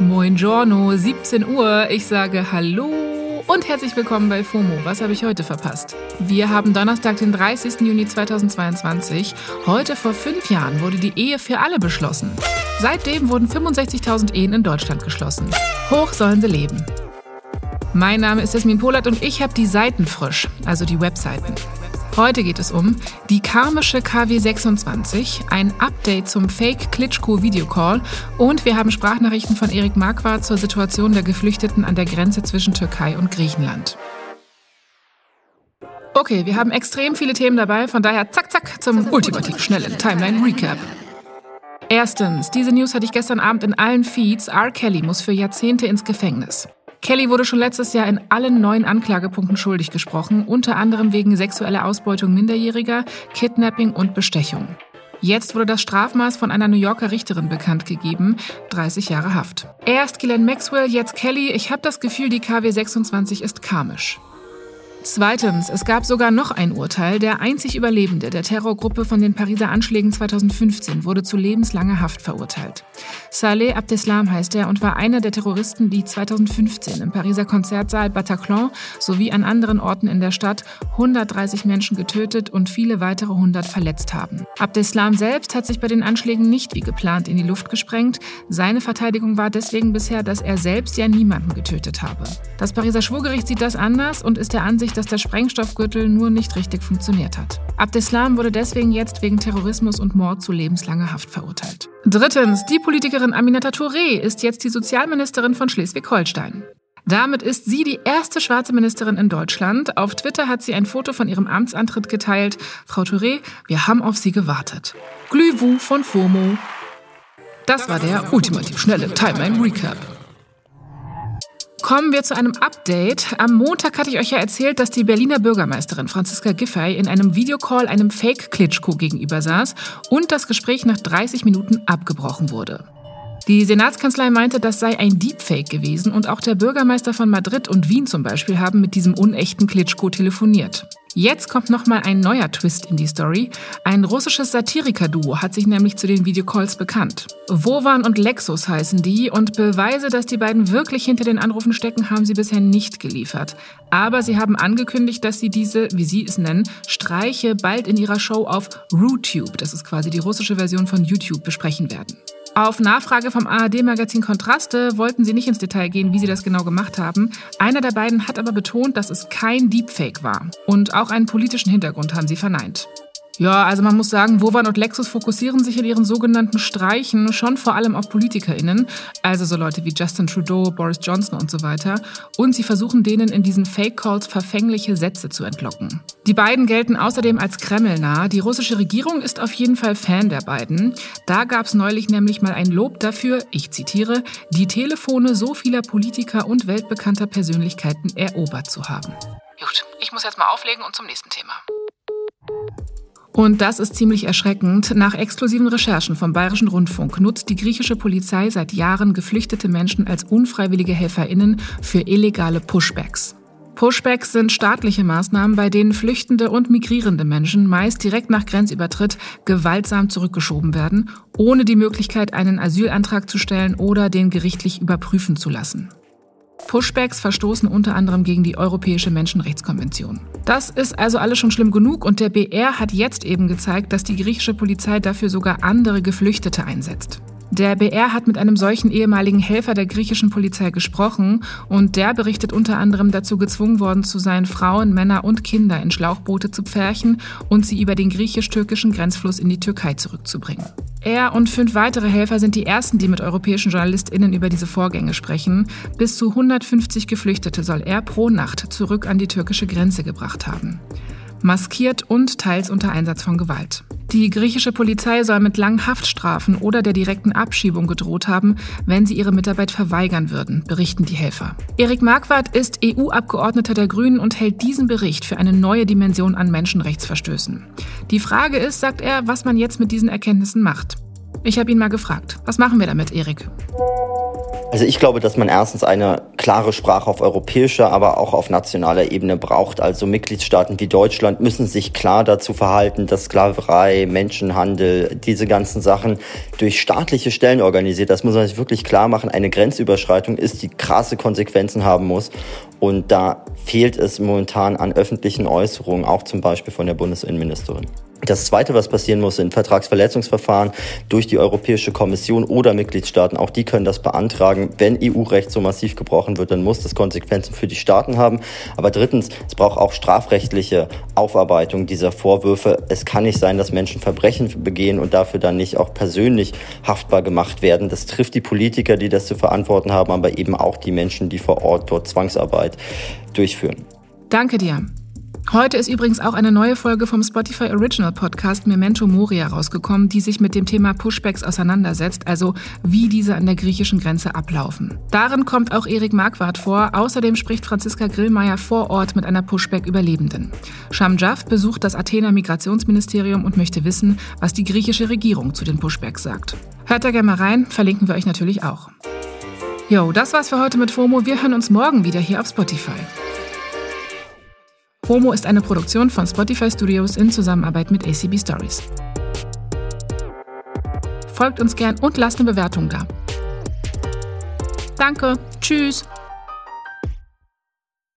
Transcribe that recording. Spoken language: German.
Moin Giorno, 17 Uhr. Ich sage Hallo und herzlich willkommen bei FOMO. Was habe ich heute verpasst? Wir haben Donnerstag, den 30. Juni 2022. Heute vor fünf Jahren wurde die Ehe für alle beschlossen. Seitdem wurden 65.000 Ehen in Deutschland geschlossen. Hoch sollen sie leben. Mein Name ist Jasmin Polat und ich habe die Seiten frisch, also die Webseiten. Heute geht es um die karmische KW26, ein Update zum Fake Klitschko Videocall und wir haben Sprachnachrichten von Erik Marquardt zur Situation der Geflüchteten an der Grenze zwischen Türkei und Griechenland. Okay, wir haben extrem viele Themen dabei, von daher zack, zack zum ultimativ schnellen Timeline Recap. Erstens, diese News hatte ich gestern Abend in allen Feeds. R. Kelly muss für Jahrzehnte ins Gefängnis. Kelly wurde schon letztes Jahr in allen neun Anklagepunkten schuldig gesprochen, unter anderem wegen sexueller Ausbeutung Minderjähriger, Kidnapping und Bestechung. Jetzt wurde das Strafmaß von einer New Yorker Richterin bekannt gegeben, 30 Jahre Haft. Erst Glenn Maxwell, jetzt Kelly. Ich habe das Gefühl, die KW 26 ist karmisch. Zweitens, es gab sogar noch ein Urteil. Der einzig Überlebende der Terrorgruppe von den Pariser Anschlägen 2015 wurde zu lebenslanger Haft verurteilt. Saleh Abdeslam heißt er und war einer der Terroristen, die 2015 im Pariser Konzertsaal Bataclan sowie an anderen Orten in der Stadt 130 Menschen getötet und viele weitere 100 verletzt haben. Abdeslam selbst hat sich bei den Anschlägen nicht wie geplant in die Luft gesprengt. Seine Verteidigung war deswegen bisher, dass er selbst ja niemanden getötet habe. Das Pariser Schwurgericht sieht das anders und ist der Ansicht, sich, dass der Sprengstoffgürtel nur nicht richtig funktioniert hat. Abdeslam wurde deswegen jetzt wegen Terrorismus und Mord zu lebenslanger Haft verurteilt. Drittens, die Politikerin Aminata Touré ist jetzt die Sozialministerin von Schleswig-Holstein. Damit ist sie die erste schwarze Ministerin in Deutschland. Auf Twitter hat sie ein Foto von ihrem Amtsantritt geteilt. Frau Touré, wir haben auf Sie gewartet. Glühwu von FOMO. Das war der ultimativ schnelle Timeline Recap. Kommen wir zu einem Update. Am Montag hatte ich euch ja erzählt, dass die Berliner Bürgermeisterin Franziska Giffey in einem Videocall einem Fake-Klitschko gegenüber saß und das Gespräch nach 30 Minuten abgebrochen wurde. Die Senatskanzlei meinte, das sei ein Deepfake gewesen und auch der Bürgermeister von Madrid und Wien zum Beispiel haben mit diesem unechten Klitschko telefoniert. Jetzt kommt nochmal ein neuer Twist in die Story. Ein russisches Satiriker-Duo hat sich nämlich zu den Videocalls bekannt. Wovan und Lexus heißen die und Beweise, dass die beiden wirklich hinter den Anrufen stecken, haben sie bisher nicht geliefert. Aber sie haben angekündigt, dass sie diese, wie sie es nennen, Streiche bald in ihrer Show auf RuTube, das ist quasi die russische Version von YouTube, besprechen werden. Auf Nachfrage vom ARD-Magazin Kontraste wollten sie nicht ins Detail gehen, wie sie das genau gemacht haben. Einer der beiden hat aber betont, dass es kein Deepfake war. Und auch einen politischen Hintergrund haben sie verneint. Ja, also man muss sagen, Wovan und Lexus fokussieren sich in ihren sogenannten Streichen schon vor allem auf PolitikerInnen, also so Leute wie Justin Trudeau, Boris Johnson und so weiter. Und sie versuchen denen in diesen Fake-Calls verfängliche Sätze zu entlocken. Die beiden gelten außerdem als Kreml-nah. Die russische Regierung ist auf jeden Fall Fan der beiden. Da gab es neulich nämlich mal ein Lob dafür, ich zitiere, die Telefone so vieler Politiker und weltbekannter Persönlichkeiten erobert zu haben. Gut, ich muss jetzt mal auflegen und zum nächsten Thema. Und das ist ziemlich erschreckend. Nach exklusiven Recherchen vom Bayerischen Rundfunk nutzt die griechische Polizei seit Jahren geflüchtete Menschen als unfreiwillige HelferInnen für illegale Pushbacks. Pushbacks sind staatliche Maßnahmen, bei denen flüchtende und migrierende Menschen meist direkt nach Grenzübertritt gewaltsam zurückgeschoben werden, ohne die Möglichkeit, einen Asylantrag zu stellen oder den gerichtlich überprüfen zu lassen. Pushbacks verstoßen unter anderem gegen die Europäische Menschenrechtskonvention. Das ist also alles schon schlimm genug und der BR hat jetzt eben gezeigt, dass die griechische Polizei dafür sogar andere Geflüchtete einsetzt. Der BR hat mit einem solchen ehemaligen Helfer der griechischen Polizei gesprochen und der berichtet unter anderem dazu gezwungen worden zu sein, Frauen, Männer und Kinder in Schlauchboote zu pferchen und sie über den griechisch-türkischen Grenzfluss in die Türkei zurückzubringen. Er und fünf weitere Helfer sind die ersten, die mit europäischen JournalistInnen über diese Vorgänge sprechen. Bis zu 150 Geflüchtete soll er pro Nacht zurück an die türkische Grenze gebracht haben. Maskiert und teils unter Einsatz von Gewalt. Die griechische Polizei soll mit langen Haftstrafen oder der direkten Abschiebung gedroht haben, wenn sie ihre Mitarbeit verweigern würden, berichten die Helfer. Erik Marquardt ist EU-Abgeordneter der Grünen und hält diesen Bericht für eine neue Dimension an Menschenrechtsverstößen. Die Frage ist, sagt er, was man jetzt mit diesen Erkenntnissen macht. Ich habe ihn mal gefragt. Was machen wir damit, Erik? Also ich glaube, dass man erstens eine klare Sprache auf europäischer, aber auch auf nationaler Ebene braucht. Also Mitgliedstaaten wie Deutschland müssen sich klar dazu verhalten, dass Sklaverei, Menschenhandel, diese ganzen Sachen durch staatliche Stellen organisiert. Das muss man sich wirklich klar machen. Eine Grenzüberschreitung ist, die krasse Konsequenzen haben muss. Und da fehlt es momentan an öffentlichen Äußerungen, auch zum Beispiel von der Bundesinnenministerin. Das Zweite, was passieren muss, sind Vertragsverletzungsverfahren durch die Europäische Kommission oder Mitgliedstaaten. Auch die können das beantragen. Wenn EU-Recht so massiv gebrochen wird, dann muss das Konsequenzen für die Staaten haben. Aber drittens, es braucht auch strafrechtliche Aufarbeitung dieser Vorwürfe. Es kann nicht sein, dass Menschen Verbrechen begehen und dafür dann nicht auch persönlich haftbar gemacht werden. Das trifft die Politiker, die das zu verantworten haben, aber eben auch die Menschen, die vor Ort dort Zwangsarbeit durchführen. Danke dir. Heute ist übrigens auch eine neue Folge vom Spotify Original Podcast Memento Moria rausgekommen, die sich mit dem Thema Pushbacks auseinandersetzt, also wie diese an der griechischen Grenze ablaufen. Darin kommt auch Erik Marquardt vor. Außerdem spricht Franziska Grillmeier vor Ort mit einer Pushback-Überlebenden. Sham Jaff besucht das Athener Migrationsministerium und möchte wissen, was die griechische Regierung zu den Pushbacks sagt. Hört da gerne mal rein, verlinken wir euch natürlich auch. Jo, das war's für heute mit FOMO. Wir hören uns morgen wieder hier auf Spotify. FOMO ist eine Produktion von Spotify Studios in Zusammenarbeit mit ACB Stories. Folgt uns gern und lasst eine Bewertung da. Danke, tschüss.